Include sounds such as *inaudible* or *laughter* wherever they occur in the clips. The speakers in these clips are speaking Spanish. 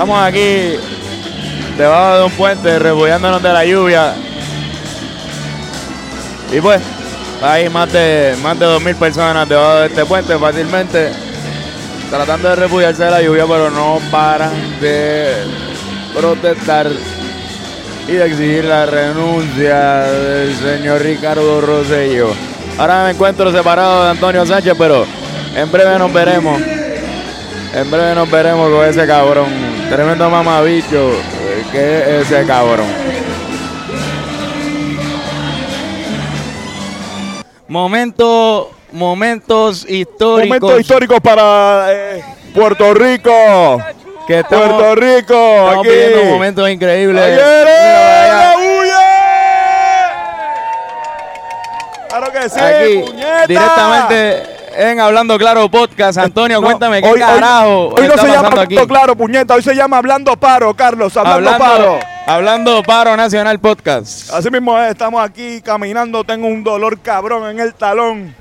Estamos aquí debajo de un puente, refugiándonos de la lluvia. Y pues, hay más de más de 2.000 personas debajo de este puente fácilmente, tratando de refugiarse de la lluvia, pero no paran de protestar y de exigir la renuncia del señor Ricardo Rosello. Ahora me encuentro separado de Antonio Sánchez, pero en breve nos veremos. En breve nos veremos con ese cabrón. Tremendo mamabicho que es ese cabrón. Momento, momentos históricos. Momentos históricos para eh, Puerto Rico. que estamos, Puerto Rico. estamos aquí. viviendo momentos increíbles. Claro que sí, Aquí, directamente en Hablando Claro Podcast. Antonio, No, cuéntame, ¿qué hoy- carajo Hoy, no está se llama? Hablando Claro, puñeta. Hoy se llama Hablando Paro, Carlos. Hablando, Hablando, Paro. hablando Paro Nacional Podcast. Así mismo es, estamos aquí caminando. Tengo un dolor cabrón en el talón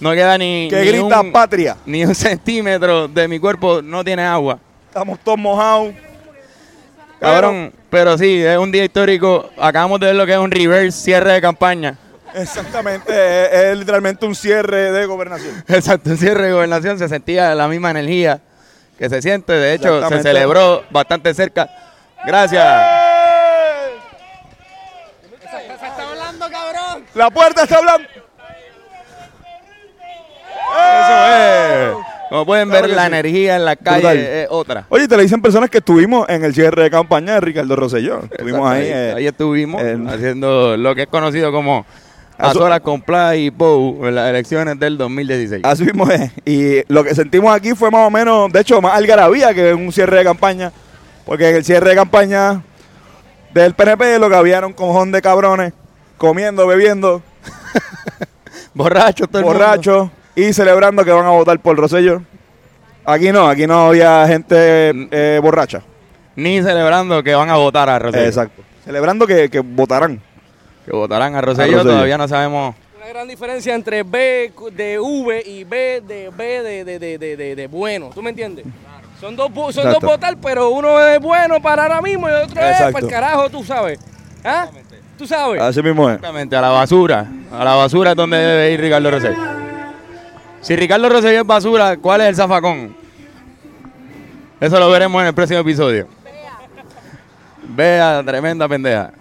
No queda ni, que ni grita un, patria. ni un *laughs* centímetro de mi cuerpo, no tiene agua. Estamos todos mojados. Cabrón, pero sí, es un día histórico. Acabamos de ver lo que es un reverse cierre de campaña. Exactamente, es, es literalmente un cierre de gobernación. Exacto, un cierre de gobernación. Se sentía la misma energía que se siente. De hecho, se celebró bastante cerca. Gracias. La puerta está hablando. Eso es. Como pueden ver, la sí. energía en la calle es otra. Oye, te le dicen personas que estuvimos en el cierre de campaña de Ricardo Rosselló. Estuvimos ahí. Exacto, eh, ahí estuvimos en- haciendo lo que es conocido como a Asu- solas con Play y Pou en las elecciones del 2016. Así mismo es. Y lo que sentimos aquí fue más o menos, de hecho, más algarabía que un cierre de campaña. Porque en el cierre de campaña del PNP lo que había era un cojón de cabrones comiendo, bebiendo, *laughs* Borracho todo el mundo. borrachos y celebrando que van a votar por Rosselló. Aquí no, aquí no había gente eh, borracha. Ni celebrando que van a votar a Rosselló. Exacto. Celebrando que, que votarán. Que votarán a Rosselló, todavía no sabemos. Una gran diferencia entre B de V y B de B de, de, de, de, de- de bueno. ¿Tú me entiendes? Son dos, son dos votar, pero uno es bueno para ahora mismo y el otro es para el carajo, tú sabes. ¿Ah? ¿Tú sabes? Así mismo es. Exactamente, a la basura. A la basura es donde debe ir Ricardo Rosselló. Si Ricardo Rosselló es basura, ¿cuál es el zafacón? Eso lo veremos en el próximo episodio. Vea, tremenda pendeja.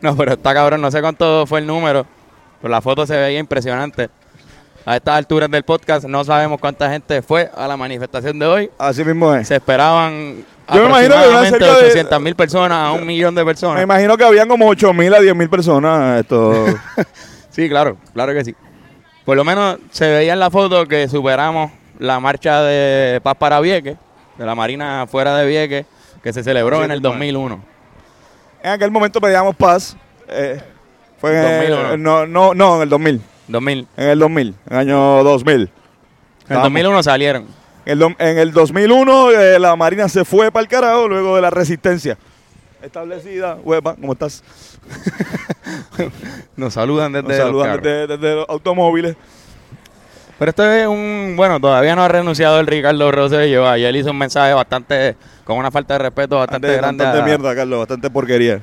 No, pero está cabrón, no sé cuánto fue el número. Pero la foto se veía impresionante. A estas alturas del podcast no sabemos cuánta gente fue a la manifestación de hoy. Así mismo es. Se esperaban Yo me imagino que eran cerca de- 800 mil personas a un millón de Me personas. imagino que habían como 8 mil a 10 mil personas. Esto. *laughs* Sí, claro, claro que sí. Por lo menos se veía en la foto que superamos la marcha de paz para Vieques, de la Marina fuera de Vieques, que se celebró Sí, en el bueno. 2001. En aquel momento pedíamos paz. eh, fue en el, 2001. no, no, no, en el 2000. 2000. En el 2000. En el año 2000. En el Estábamos- 2001 salieron. En el, en el 2001 eh, la Marina se fue para el carajo luego de la resistencia establecida. Huepa, ¿cómo estás? *laughs* Nos saludan desde Nos saludan desde, desde los automóviles. Pero esto es un... Bueno, todavía no ha renunciado el Ricardo Rosselló. Ayer hizo un mensaje bastante... Con una falta de respeto bastante grande. bastante a- mierda, Carlos, bastante porquería.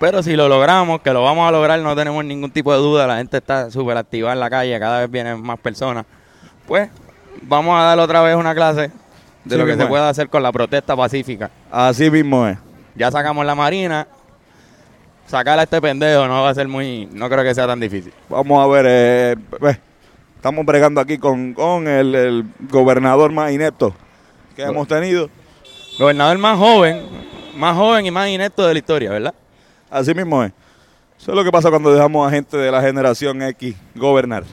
Pero si lo logramos, que lo vamos a lograr, no tenemos ningún tipo de duda. La gente está súper activa en la calle, cada vez vienen más personas. Pues vamos a dar otra vez una clase de Sí, lo que se puede hacer con la protesta pacífica. Así mismo es. Ya sacamos la marina. Sacar a este pendejo no va a ser muy. No creo que sea tan difícil. Vamos a ver, eh, ve, estamos bregando aquí con, con el, el gobernador más inepto que hemos tenido. Gobernador más joven, más joven y más inepto de la historia, ¿verdad? Así mismo es. Eso es lo que pasa cuando dejamos a gente de la generación X gobernar.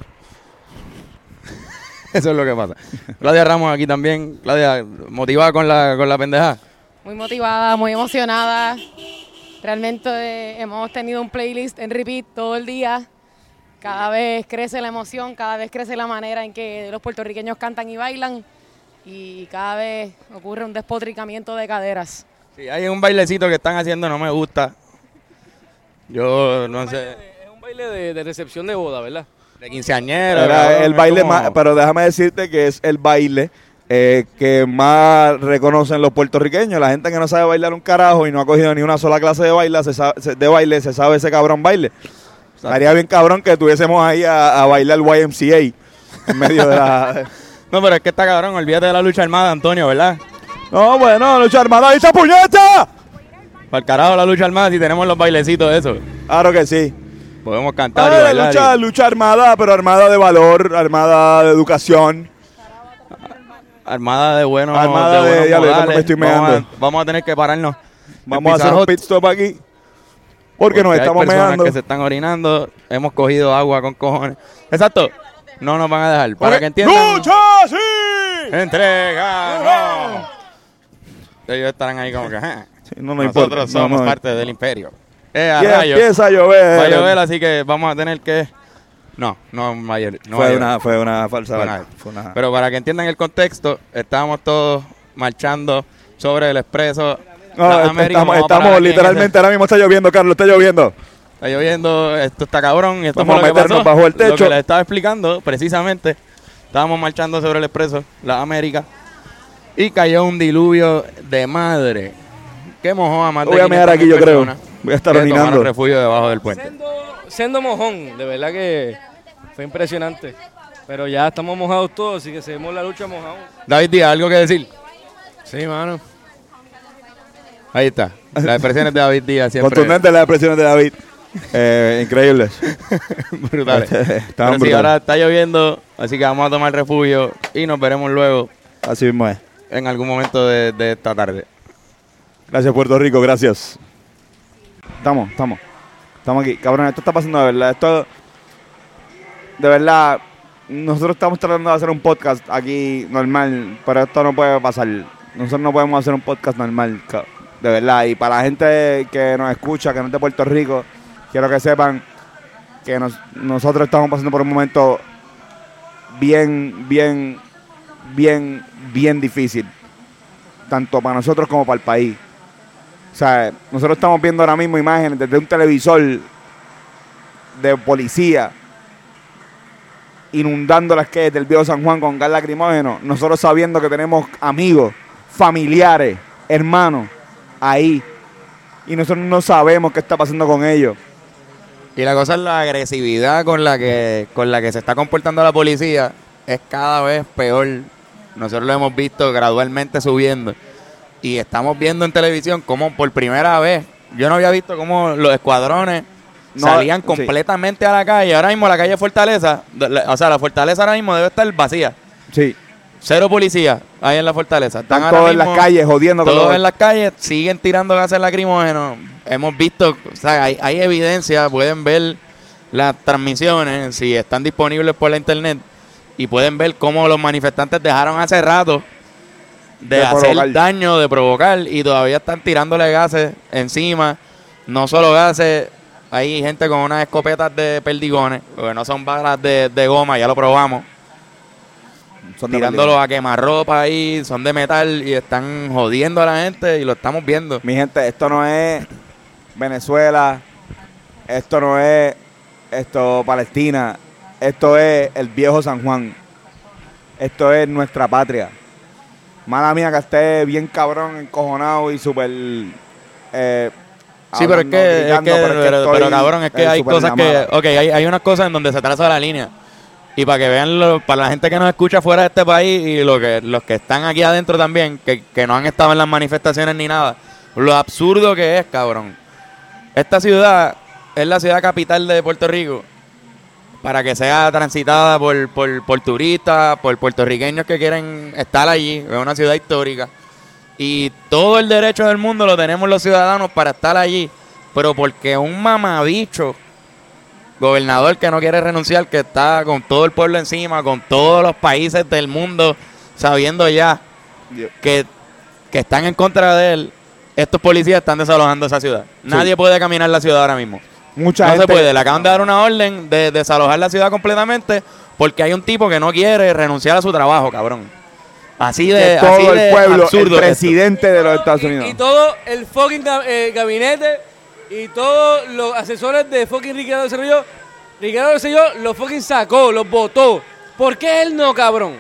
*laughs* Eso es lo que pasa. Claudia Ramos aquí también. Claudia, motivada con la, con la pendeja. Muy motivada, muy emocionada. Realmente eh, hemos tenido un playlist en repeat todo el día. Cada vez crece la emoción, cada vez crece la manera en que los puertorriqueños cantan y bailan. Y cada vez ocurre un despotricamiento de caderas. Sí, hay un bailecito que están haciendo, no me gusta. Yo no sé. Es un baile de, de recepción de boda, ¿verdad? De quinceañero. Era el baile como- más, pero déjame decirte que es el baile eh, que más reconocen los puertorriqueños. La gente que no sabe bailar un carajo y no ha cogido ni una sola clase de baile, se sabe, se- de baile, se sabe ese cabrón baile. Estaría bien cabrón que tuviésemos ahí a, a bailar YMCA en medio de la... *laughs* No, pero es que está cabrón, olvídate de la lucha armada, Antonio, ¿verdad? No, bueno, lucha armada, ¡ahí está puñeta! Para el carajo la lucha armada si tenemos los bailecitos de eso. Claro que sí. Podemos cantar y Ah, bailar. lucha, y- lucha armada, pero armada de valor, armada de educación. Armada de buenos Armada de- buenos ya le- modales. me estoy vamos, a, vamos a tener que pararnos. Vamos a hacer un pit stop aquí. Porque, nos hay estamos personas meando. que se están orinando. Hemos cogido agua con cojones. Exacto. No nos van a dejar. Para que entiendan. ¡Lucha, sí! ¡Entrega! no. Ellos estarán ahí como que. "Ah, Sí, no, no Nosotros importa. somos No, no. parte del imperio. Eh, a Y rayos. empieza a llover. Va a llover, así que vamos a tener que. No, no, llover, no fue, una, fue una falsa Fue una- Fue una- Pero para que entiendan el contexto, estábamos todos marchando sobre el expreso. No, estamos, estamos literalmente, ahora mismo está lloviendo, Carlos, está lloviendo. Está lloviendo, esto está cabrón. Esto Vamos fue lo a meternos pasó. bajo el Lo techo. que les estaba explicando, precisamente, estábamos marchando sobre el expreso, las Américas, y cayó un diluvio de madre. Que mojó a más de Voy a 500 aquí, yo creo. Voy a estar orinando. refugio debajo del puente. Sendo, sendo mojón, de verdad que fue impresionante. Pero ya estamos mojados todos, así que seguimos la lucha mojados. David Díaz, ¿algo que decir? Sí, mano. Ahí está. Las expresiones de David Díaz siempre Contundente las expresiones de David. Eh, increíbles. *laughs* brutales. Estaban Pero sí, brutales. ahora está lloviendo, así que vamos a tomar refugio y nos veremos luego Así mismo es. en algún momento de, de esta tarde. Gracias, Puerto Rico, gracias. Estamos, estamos. Estamos aquí. Cabrón, esto está pasando de verdad. Esto. De verdad. Nosotros estamos tratando de hacer un podcast aquí normal, pero esto no puede pasar. Nosotros no podemos hacer un podcast normal, ca- de verdad. Y para la gente que nos escucha, que no es de Puerto Rico, quiero que sepan que nos- nosotros estamos pasando por un momento bien, bien, bien, bien difícil. Tanto para nosotros como para el país. O sea, nosotros estamos viendo ahora mismo imágenes desde un televisor de policía inundando las calles del viejo San Juan con gas lacrimógeno. Nosotros sabiendo que tenemos amigos, familiares, hermanos ahí. Y nosotros no sabemos qué está pasando con ellos. Y la cosa es la agresividad con la que con la que se está comportando la policía es cada vez peor. Nosotros lo hemos visto gradualmente subiendo y estamos viendo en televisión cómo por primera vez yo no había visto cómo los escuadrones No, salían sí. completamente a la calle. Ahora mismo la calle Fortaleza, o sea, la Fortaleza ahora mismo debe estar vacía. Sí. Cero policía ahí en la Fortaleza. Están Están todos en las calles jodiendo todos los- en las calles siguen tirando gases lacrimógenos. Hemos visto, o sea, hay, hay evidencia, pueden ver las transmisiones si están disponibles por la internet y pueden ver cómo los manifestantes dejaron hace rato de, De hacer provocar. daño, de provocar y todavía están tirándole gases encima. No solo gases, hay gente con unas escopetas de perdigones, porque no son balas de, de goma, ya lo probamos Son de tirándolo a quemarropa ahí, son de metal y están jodiendo a la gente y lo estamos viendo. Mi gente, esto no es Venezuela, esto no es esto Palestina, esto es el viejo San Juan, esto es nuestra patria. Mala mía que esté bien cabrón, encojonado y súper... eh, Sí, pero es que, es que- es pero, pero, cabrón, es que eh, hay cosas que, ok, hay, hay unas cosas en donde se traza la línea. Y para que vean, lo- para la gente que nos escucha fuera de este país y lo que, los que están aquí adentro también, que, que no han estado en las manifestaciones ni nada, lo absurdo que es, cabrón. Esta ciudad es la ciudad capital de Puerto Rico para que sea transitada por, por, por turistas, por puertorriqueños que quieren estar allí. Es una ciudad histórica. Y todo el derecho del mundo lo tenemos los ciudadanos para estar allí. Pero porque un mamabicho, gobernador que no quiere renunciar, que está con todo el pueblo encima, con todos los países del mundo, sabiendo ya que, que están en contra de él, estos policías están desalojando esa ciudad. Nadie puede caminar la ciudad ahora mismo. Mucha no gente, se puede. Le acaban de dar una orden de desalojar la ciudad completamente porque hay un tipo que no quiere renunciar a su trabajo, cabrón. Así de, así todo de el pueblo, el esto. presidente de los Estados Unidos. Y, todo el fucking eh, gabinete y todos los asesores de fucking Ricardo Rosselló, Ricardo Rosselló los fucking sacó, los votó. ¿Por qué él no, cabrón?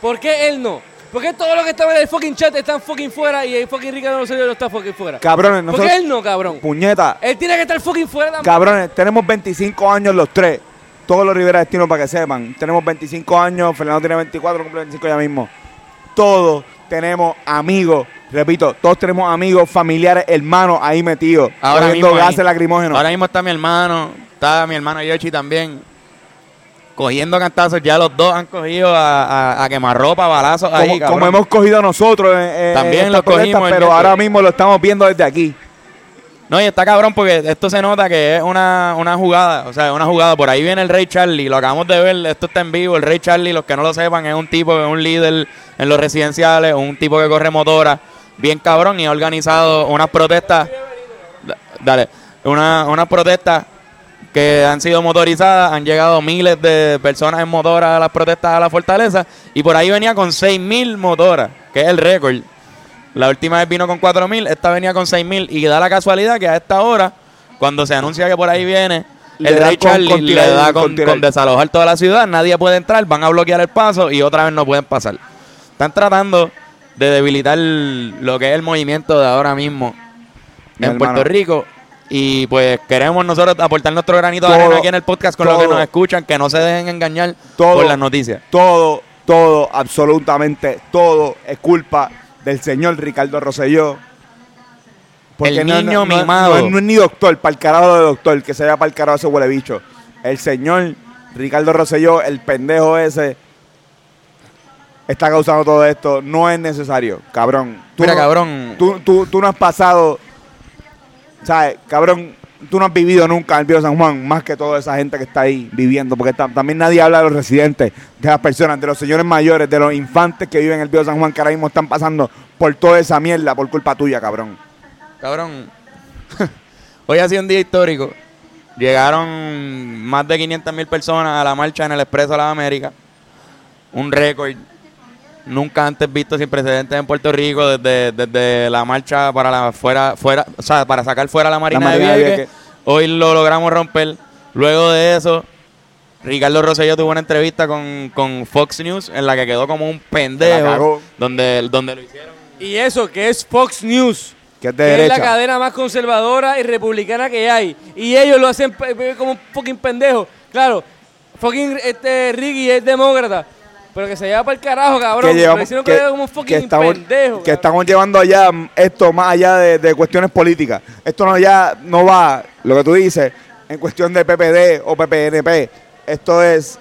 ¿Por qué él no? ¿Por qué todos los que estaban en el fucking chat están fucking fuera y el fucking Ricardo Rosselló no está fucking fuera? Cabrones, ¿Por nosotros... qué él no, cabrón? Puñeta, Él tiene que estar fucking fuera también. cabrones, tenemos 25 años los tres. Todos los Rivera Destino para que sepan. Tenemos 25 años, Fernando tiene 24, cumple 25 ya mismo. Todos tenemos amigos, repito, todos tenemos amigos, familiares, hermanos ahí metidos. Ahora mismo ahí. gases lacrimógenos. Ahora mismo está mi hermano, está mi hermano Yoshi también. Cogiendo cantazos, ya los dos han cogido a, a, a quemarropa, balazos ahí, como, hemos cogido nosotros en También estas lo cogimos el pero ahora mismo lo estamos viendo desde aquí. No, y está cabrón porque esto se nota que es una, una jugada, o sea, una jugada. Por ahí viene el Rey Charlie, lo acabamos de ver, esto está en vivo. El Rey Charlie, los que no lo sepan, es un tipo es un líder en los residenciales, un tipo que corre motora, bien cabrón, y ha organizado unas protestas, da- dale, una, unas protestas que han sido motorizadas, han llegado miles de personas en motoras a las protestas a la fortaleza, y por ahí venía con 6.000 motoras, que es el récord. La última vez vino con 4.000, esta venía con 6.000 y da la casualidad que a esta hora, cuando se anuncia que por ahí viene, el Rey Charlie le da con desalojar toda la ciudad, nadie puede entrar, van a bloquear el paso y otra vez no pueden pasar. Están tratando de debilitar lo que es el movimiento de ahora mismo Mi en hermano. Puerto Rico. Y pues queremos nosotros aportar nuestro granito de arena aquí en el podcast con lo que nos escuchan, que no se dejen engañar Todo. por las noticias. Todo, todo, absolutamente todo es culpa del señor Ricardo Rosselló. El no- niño no- mimado. no es ni doctor, para el carajo de doctor, que se vaya para el carajo ese huele bicho. El señor Ricardo Rosselló, el pendejo ese, está causando todo esto. No es necesario, cabrón. Tú Mira, no- cabrón. Tú, tú, tú no has pasado, ¿sabes? Cabrón, tú no has vivido nunca en el Pío San Juan, más que toda esa gente que está ahí viviendo, porque ta- también nadie habla de los residentes, de las personas, de los señores mayores, de los infantes que viven en el Pío San Juan, que ahora mismo están pasando por toda esa mierda por culpa tuya, cabrón. Cabrón, hoy ha sido un día histórico. Llegaron más de 500 mil personas a la marcha en el Expreso de las Américas. Un récord nunca antes visto sin precedentes en Puerto Rico desde, desde la marcha para la fuera fuera o sea, para sacar fuera la Marina, Marina de Vieques. Vieques. Hoy lo logramos romper. Luego de eso, Ricardo Rosselló tuvo una entrevista con, con Fox News en la que quedó como un pendejo, donde, donde lo hicieron. Y eso, que es Fox News. Que es de que es la derecha. cadena más conservadora y republicana que hay. Y ellos lo hacen pe- como un fucking pendejo. Claro, fucking este, Ricky es demócrata. Pero que se lleva para el carajo, cabrón. que llevamos, hicieron que, que, como un que fucking estamos, pendejo. que cabrón. estamos llevando allá esto más allá de, de cuestiones políticas. Esto no ya no va, lo que tú dices, en cuestión de PPD o PPNP. Esto es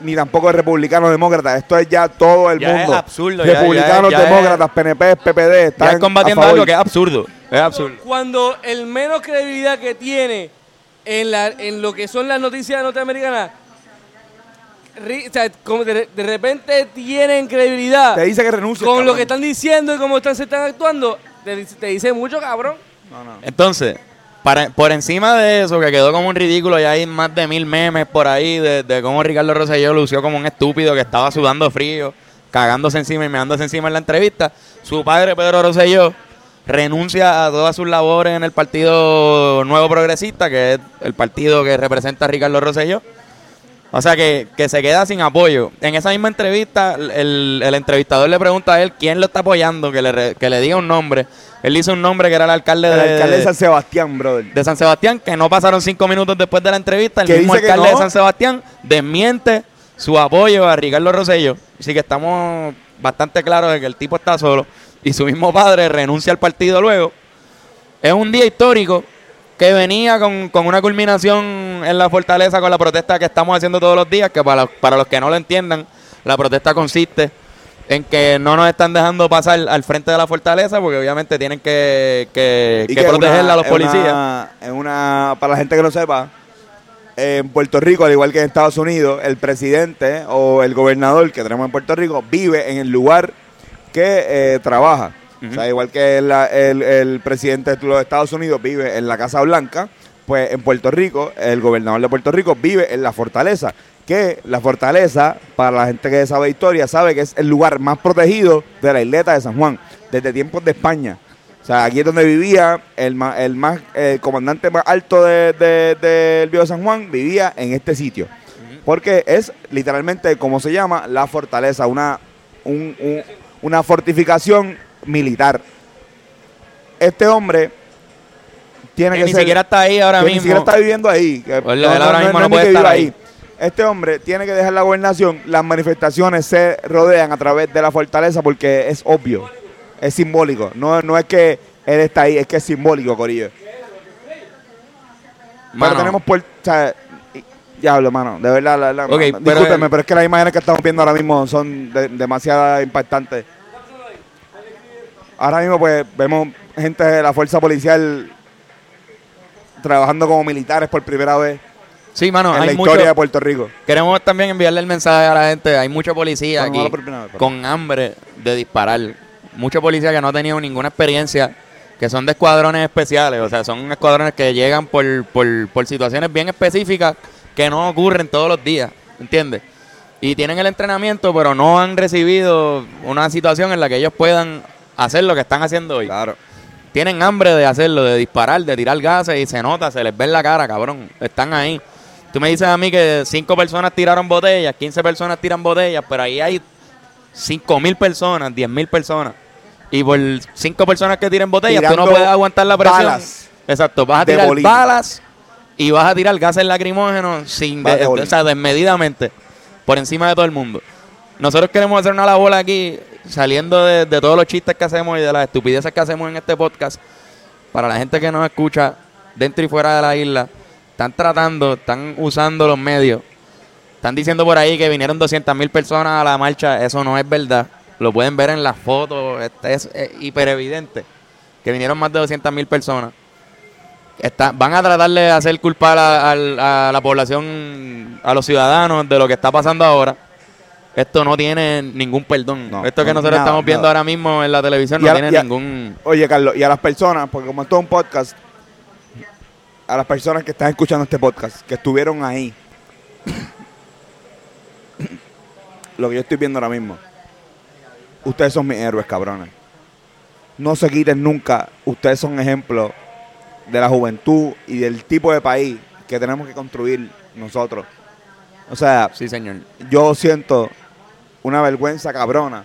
ni tampoco de republicanos demócratas. Esto es ya todo el Ya mundo. es absurdo, ya- Republicanos, ya- ya es- demócratas, PNP, PPD. Están Están combatiendo a favor. algo que es absurdo. Es absurdo. Cuando el menos credibilidad que tiene en, la, en lo que son las noticias norteamericanas, ri- o sea, como de, de repente tienen credibilidad Te dice que renuncie. con lo que están diciendo y cómo están, se están actuando, te, dice- te dice mucho, cabrón. Entonces, para, por encima de eso, que quedó como un ridículo, ya hay más de mil memes por ahí de, de cómo Ricardo Rosselló lució como un estúpido que estaba sudando frío, cagándose encima y meándose encima en la entrevista. Su padre, Pedro Rosselló, renuncia a todas sus labores en el Partido Nuevo Progresista, que es el partido que representa a Ricardo Rosselló. O sea que, que se queda sin apoyo. En esa misma entrevista, el, el entrevistador le pregunta a él quién lo está apoyando, que le, que le diga un nombre. Él hizo un nombre que era el alcalde, El de, alcalde de San Sebastián, brother. de San Sebastián, que no pasaron cinco minutos después de la entrevista. El mismo alcalde no. de San Sebastián desmiente su apoyo a Ricardo Rosello. Así que estamos bastante claros de que el tipo está solo. Y su mismo padre renuncia al partido luego. Es un día histórico que venía con, con una culminación en la fortaleza con la protesta que estamos haciendo todos los días, que para, para los que no lo entiendan, la protesta consiste en que no nos están dejando pasar al frente de la fortaleza porque obviamente tienen que, que, Y que que protegerla una- a los policías. una- Es una, para la gente que no sepa, en Puerto Rico, al igual que en Estados Unidos, el presidente o el gobernador que tenemos en Puerto Rico vive en el lugar que eh, trabaja. O sea, igual que la- el, el presidente de los Estados Unidos vive en la Casa Blanca, pues en Puerto Rico, el gobernador de Puerto Rico vive en la fortaleza. Que la fortaleza, para la gente que sabe historia, sabe que es el lugar más protegido de la isleta de San Juan, desde tiempos de España. O sea, aquí es donde vivía el, ma- el más el comandante más alto de- de- del Viejo San Juan, vivía en este sitio. Porque es literalmente, como se llama, la fortaleza, una, un, un- una fortificación militar. Este hombre tiene Que que, ni ser- siquiera está ahí ahora que mismo. ni siquiera está viviendo ahí. que Pues, ahora mismo no puede estar ahí. Este hombre tiene que dejar la gobernación. Las manifestaciones se rodean a través de la fortaleza porque es obvio, es simbólico. No, no es que él está ahí, es que es simbólico, Corillo. Mano, Pero tenemos puer- o sea, Diablo, mano, de verdad, la, la- Ok, no, pero pero es que las imágenes que estamos viendo ahora mismo son de- demasiado impactantes. Ahora mismo, pues, vemos gente de la fuerza policial trabajando como militares por primera vez Sí, mano, en la historia mucho. de Puerto Rico. Queremos también enviarle el mensaje a la gente. Hay mucho policía aquí vez, con hambre de disparar. Mucho policía que no ha tenido ninguna experiencia, que son de escuadrones especiales. O sea, son escuadrones que llegan por, por, por situaciones bien específicas que no ocurren todos los días. ¿Entiendes? Y tienen el entrenamiento, pero no han recibido una situación en la que ellos puedan hacer lo que están haciendo hoy. Claro. Tienen hambre de hacerlo, de disparar, de tirar gases y se nota, se les ve en la cara, cabrón. Están ahí. Tú me dices a mí que cinco personas tiraron botellas, 15 personas tiran botellas, pero ahí hay cinco mil personas, 10 mil personas. Y por cinco personas que tiren botellas, tú no Tirando puedes aguantar la presión. balas Exacto, vas a tirar bolín. balas y vas a tirar gases lacrimógenos sin de- o sea, desmedidamente, por encima de todo el mundo. Nosotros queremos hacer una labor aquí, saliendo de, todos los chistes que hacemos y de las estupideces que hacemos en este podcast, para la gente que nos escucha dentro y fuera de la isla. Están tratando, están usando los medios. Están diciendo por ahí que vinieron 200 mil personas a la marcha. Eso no es verdad. Lo pueden ver en las fotos. este Es, hiper evidente que vinieron más de 200 mil personas. Van a tratar de hacer culpar a, al- a la población, a los ciudadanos de lo que está pasando ahora. Esto no tiene ningún perdón. No, Esto que no, nosotros nada, estamos viendo nada. ahora mismo en la televisión Y no a- tiene a- ningún... Oye, Carlos, y a las personas, porque como esto es un podcast, a las personas que están escuchando este podcast, que estuvieron ahí, lo que yo estoy viendo ahora mismo, ustedes son mis héroes, cabrones. No se quiten nunca, ustedes son ejemplos de la juventud y del tipo de país que tenemos que construir nosotros. O sea, Sí, señor. yo siento una vergüenza cabrona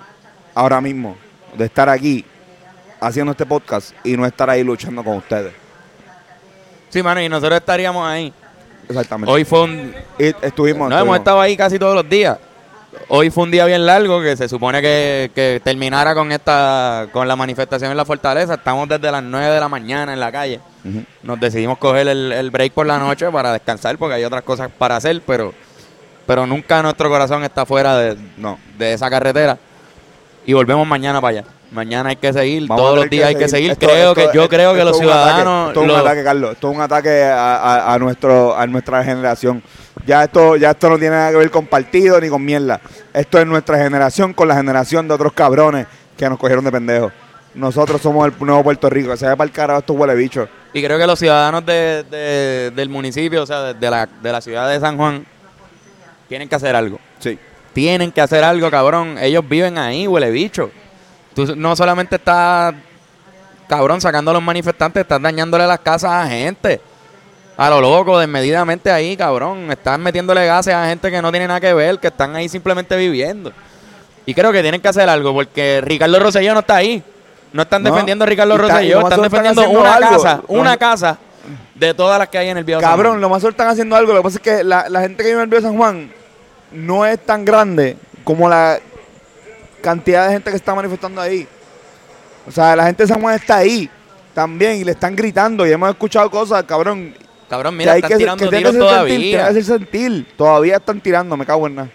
ahora mismo de estar aquí haciendo este podcast y no estar ahí luchando con ustedes. Sí, mano, y nosotros estaríamos ahí. Exactamente. Hoy fue un... Y estuvimos. No, hemos estado ahí casi todos los días. Hoy fue un día bien largo que se supone que, que terminara con esta con la manifestación en la fortaleza. Estamos desde las 9 de la mañana en la calle. Nos decidimos coger el, el break por la noche para descansar porque hay otras cosas para hacer, pero, pero nunca nuestro corazón está fuera de, No. de esa carretera. Y volvemos mañana para allá. Mañana hay que seguir, Vamos todos los días hay que seguir. Esto- creo esto- que yo creo que los ciudadanos... Esto es un los- ataque, Carlos. Esto es un ataque a, a- a nuestro, a nuestra generación. Ya esto, ya esto no tiene nada que ver con partido ni con mierda. Esto es nuestra generación con la generación de otros cabrones que nos cogieron de pendejos. Nosotros somos el nuevo Puerto Rico. Que se ve para el carajo estos huele bichos. Y creo que los ciudadanos de, de- del municipio, o sea, de, de la, de la ciudad de San Juan, tienen que hacer algo. Sí. Tienen que hacer algo, cabrón. Ellos viven ahí, huele bicho. Tú no solamente estás, cabrón, sacando a los manifestantes, estás dañándole las casas a gente. A lo loco, desmedidamente ahí, cabrón. Estás metiéndole gases a gente que no tiene nada que ver, que están ahí simplemente viviendo. Y creo que tienen que hacer algo, porque Ricardo Rosselló no está ahí. No están No. defendiendo a Ricardo está- Rosselló, están están defendiendo una algo. casa, una casa de todas las que hay en el Viejo San Cabrón, Juan. lo más seguro están haciendo algo. Lo que pasa es que la, la gente que vive en el Río San Juan no es tan grande como la cantidad de gente que está manifestando ahí. O sea, la gente de San Juan está ahí también y le están gritando y hemos escuchado cosas, cabrón. Cabrón, que mira, hay están que, tirando que tiros que sentir, todavía. que hacer sentir. Todavía están tirando, me cago en nada.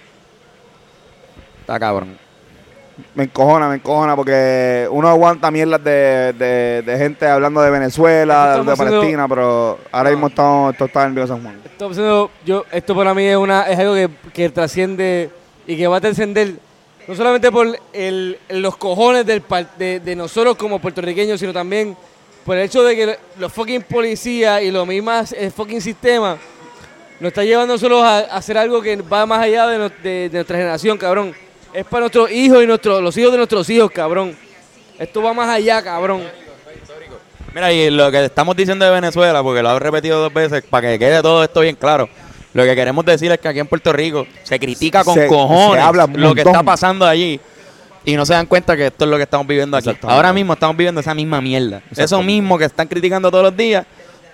Está cabrón. Me encojona, me encojona porque uno aguanta mierdas de, de, de gente hablando de Venezuela, de Palestina, pero ahora mismo estamos, esto está en Río San Juan. Esto, yo, esto para mí es, una, es algo que, que trasciende y que va a trascender no solamente por el, los cojones del, de, de nosotros como puertorriqueños, sino también por el hecho de que los fucking policías y los mismos el fucking sistema nos está llevando solo a, a hacer algo que va más allá de, no- de- de nuestra generación, cabrón. Es para nuestros hijos y nuestros, los hijos de nuestros hijos, cabrón. Esto va más allá, cabrón. Mira, y lo que estamos diciendo de Venezuela, porque lo he repetido dos veces, para que quede todo esto bien claro. Lo que queremos decir es que aquí en Puerto Rico se critica con Se- cojones se habla un lo que está pasando allí. y no se dan cuenta que esto es lo que estamos viviendo aquí. Ahora mismo estamos viviendo esa misma mierda. Eso mismo que están criticando todos los días,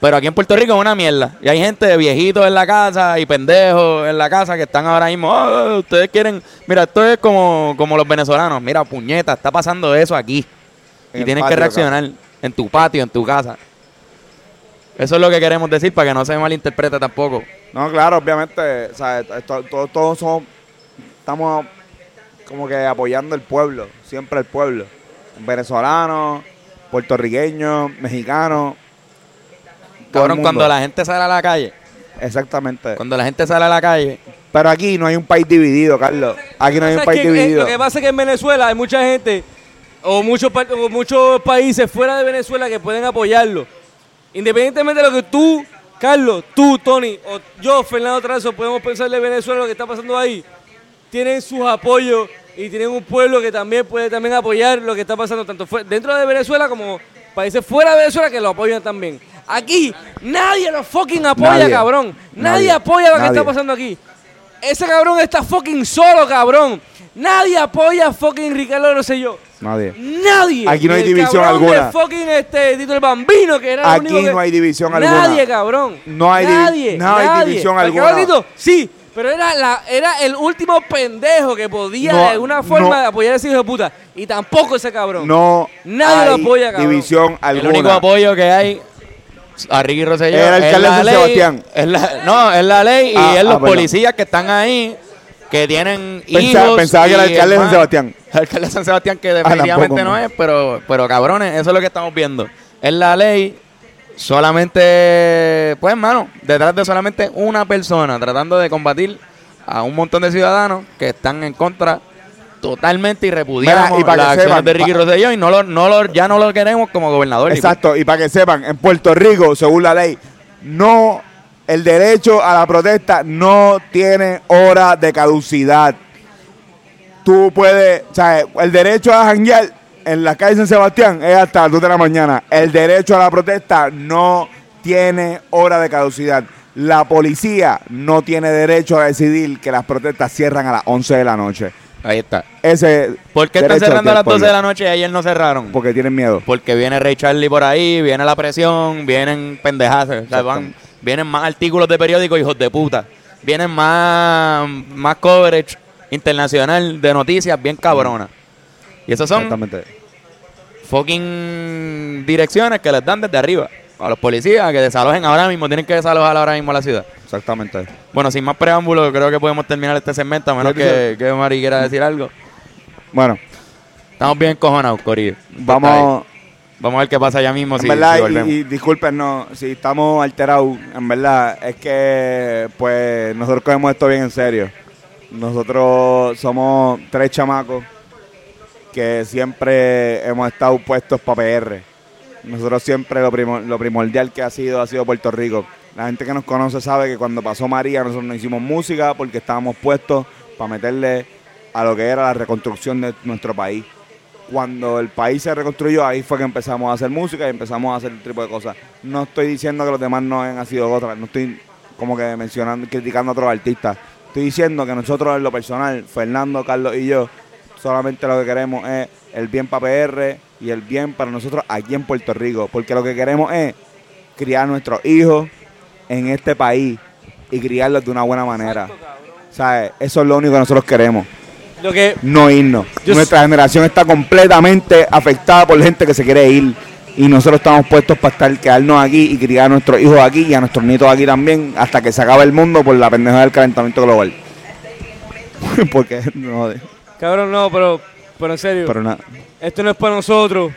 pero aquí en Puerto Rico es una mierda. Y hay gente de viejitos en la casa y pendejos en la casa que están ahora mismo, "Oh, ustedes quieren, mira, esto es como, como los venezolanos, mira, puñeta, está pasando eso aquí. En y tienes patio que acá. reaccionar en tu patio, en tu casa. Eso es lo que queremos decir para que no se malinterprete tampoco. No, claro, obviamente, o sea, esto- to- todos somos, estamos como que apoyando el pueblo, siempre el pueblo. Venezolanos, puertorriqueños, mexicanos. Todo el Cabrón, mundo. cuando la gente sale a la calle, Exactamente. cuando la gente sale a la calle, Pero aquí no hay un país dividido, Carlos. Aquí no hay un ¿Sabes país dividido. Lo que pasa es que en Venezuela hay mucha gente o muchos, pa- o muchos países fuera de Venezuela que pueden apoyarlo. Independientemente de lo que tú, Carlos, tú, Tony, o yo, Fernando Trazo, podemos pensar de Venezuela lo que está pasando ahí, tienen sus apoyos y tienen un pueblo que también puede también apoyar lo que está pasando tanto dentro de Venezuela como países fuera de Venezuela que lo apoyan también. Aquí nadie lo fucking apoya, Nadie. cabrón. Nadie, Nadie. apoya lo que está pasando aquí. Ese cabrón está fucking solo, cabrón. Nadie apoya a fucking Ricardo Rosselló. Nadie. Nadie. Aquí no hay El división alguna. de fucking este Tito el Bambino, que era el Aquí único que- no hay división alguna. Nadie, cabrón. No hay divi- nadie, no hay nadie. división Porque alguna. Tito, sí, pero era, la, era el último pendejo que podía No, de alguna forma no. apoyar a ese hijo de puta. Y tampoco ese cabrón. No Nadie lo hay apoya, cabrón. división alguna. el único apoyo que hay a Ricky Rosselló Era el alcalde de ley, Sebastián. es la- no, es la ley y Ah, es los ah, policías que están ahí, que tienen Pensaba- hijos. pensaba que el alcalde de San. Sebastián. El alcalde de San Sebastián que definitivamente tampoco, no no. es, pero, pero cabrones, eso es lo que estamos viendo. Es la ley solamente, pues hermano, detrás de solamente una persona tratando de combatir a un montón de ciudadanos que están en contra totalmente y repudiamos Mira, y para las que acciones sepan, de Ricky pa- Rosselló y no lo, no lo, ya no lo queremos como gobernador. Exacto, y para que sepan, en Puerto Rico, según la ley, no, el derecho a la protesta no tiene hora de caducidad. Tú puedes, o sea, el derecho a janguear en la calle San Sebastián es hasta las 2 de la mañana. El derecho a la protesta no tiene hora de caducidad. La policía no tiene derecho a decidir que las protestas cierran a las 11 de la noche. Ahí está. Ese ¿Por qué están derecho cerrando a las el 12 de pueblo, la noche y ayer no cerraron? Porque tienen miedo. Porque viene Ray Charlie por ahí, viene la presión, vienen pendejadas. o sea, van- vienen más artículos de periódico, hijos de puta. Vienen más, más coverage internacional de noticias bien cabronas. Y esas son Exactamente. fucking direcciones que les dan desde arriba. A los policías que desalojen ahora mismo, tienen que desalojar ahora mismo la ciudad. Exactamente. Bueno, sin más preámbulos, creo que podemos terminar este segmento, a menos que que, Mari quiera decir algo. Bueno, Estamos bien cojonados, Corillo. vamos. Vamos a ver qué pasa ya mismo En si, verdad, si y, y disculpen, no, si estamos alterados, en verdad, es que pues nosotros cogemos esto bien en serio. Nosotros somos tres chamacos que siempre hemos estado puestos para PR. Nosotros siempre lo, primo- lo primordial que ha sido ha sido Puerto Rico. La gente que nos conoce sabe que cuando pasó María nosotros no hicimos música porque estábamos puestos para meterle a lo que era la reconstrucción de nuestro país cuando el país se reconstruyó, ahí fue que empezamos a hacer música y empezamos a hacer un tipo de cosas. No estoy diciendo que los demás no han sido otras, no estoy como que mencionando, criticando a otros artistas. Estoy diciendo que nosotros en lo personal, Fernando, Carlos y yo, solamente lo que queremos es el bien para PR y el bien para nosotros aquí en Puerto Rico, porque lo que queremos es criar nuestros hijos en este país y criarlos de una buena manera. ¿Sabes? Eso es lo único que nosotros queremos Lo que no irnos. Nuestra generación está completamente afectada por gente que se quiere ir. Y nosotros estamos puestos para estar, quedarnos aquí y criar a nuestros hijos aquí y a nuestros nietos aquí también hasta que se acabe el mundo por la pendeja del calentamiento global. *laughs* Porque no, Cabrón, no, pero, pero en serio, pero nada. esto no es para nosotros.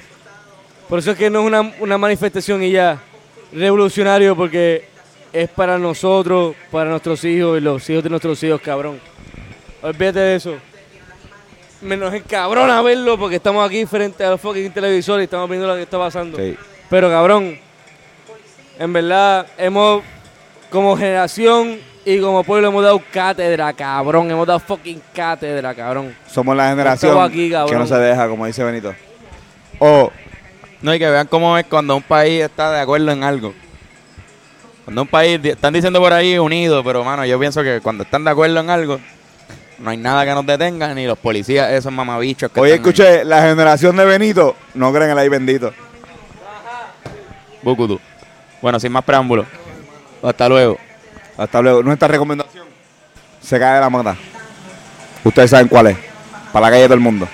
Por eso es que no es una, una manifestación y ya revolucionario, porque es para nosotros, para nuestros hijos y los hijos de nuestros hijos, cabrón. Olvídate de eso. Me nos encabrona verlo porque estamos aquí frente a los fucking televisores y estamos viendo lo que está pasando. Sí. Pero cabrón, en verdad hemos, como generación y como pueblo hemos dado cátedra, cabrón. Hemos dado fucking cátedra, cabrón. Somos la generación aquí, que no se deja, como dice Benito. O No, y que vean cómo es cuando un país está de acuerdo en algo. Cuando un país, están diciendo por ahí unido, pero mano, yo pienso que cuando están de acuerdo en algo, No hay nada que nos detenga, ni los policías, esos mamabichos que Oye, ahí. escuché, la generación de Benito no creen en el ahí bendito. Bukutu. Bueno, sin más preámbulos. Hasta luego. Hasta luego. Nuestra recomendación. Se cae de la mata. Ustedes saben cuál es. Para la calle todo el mundo.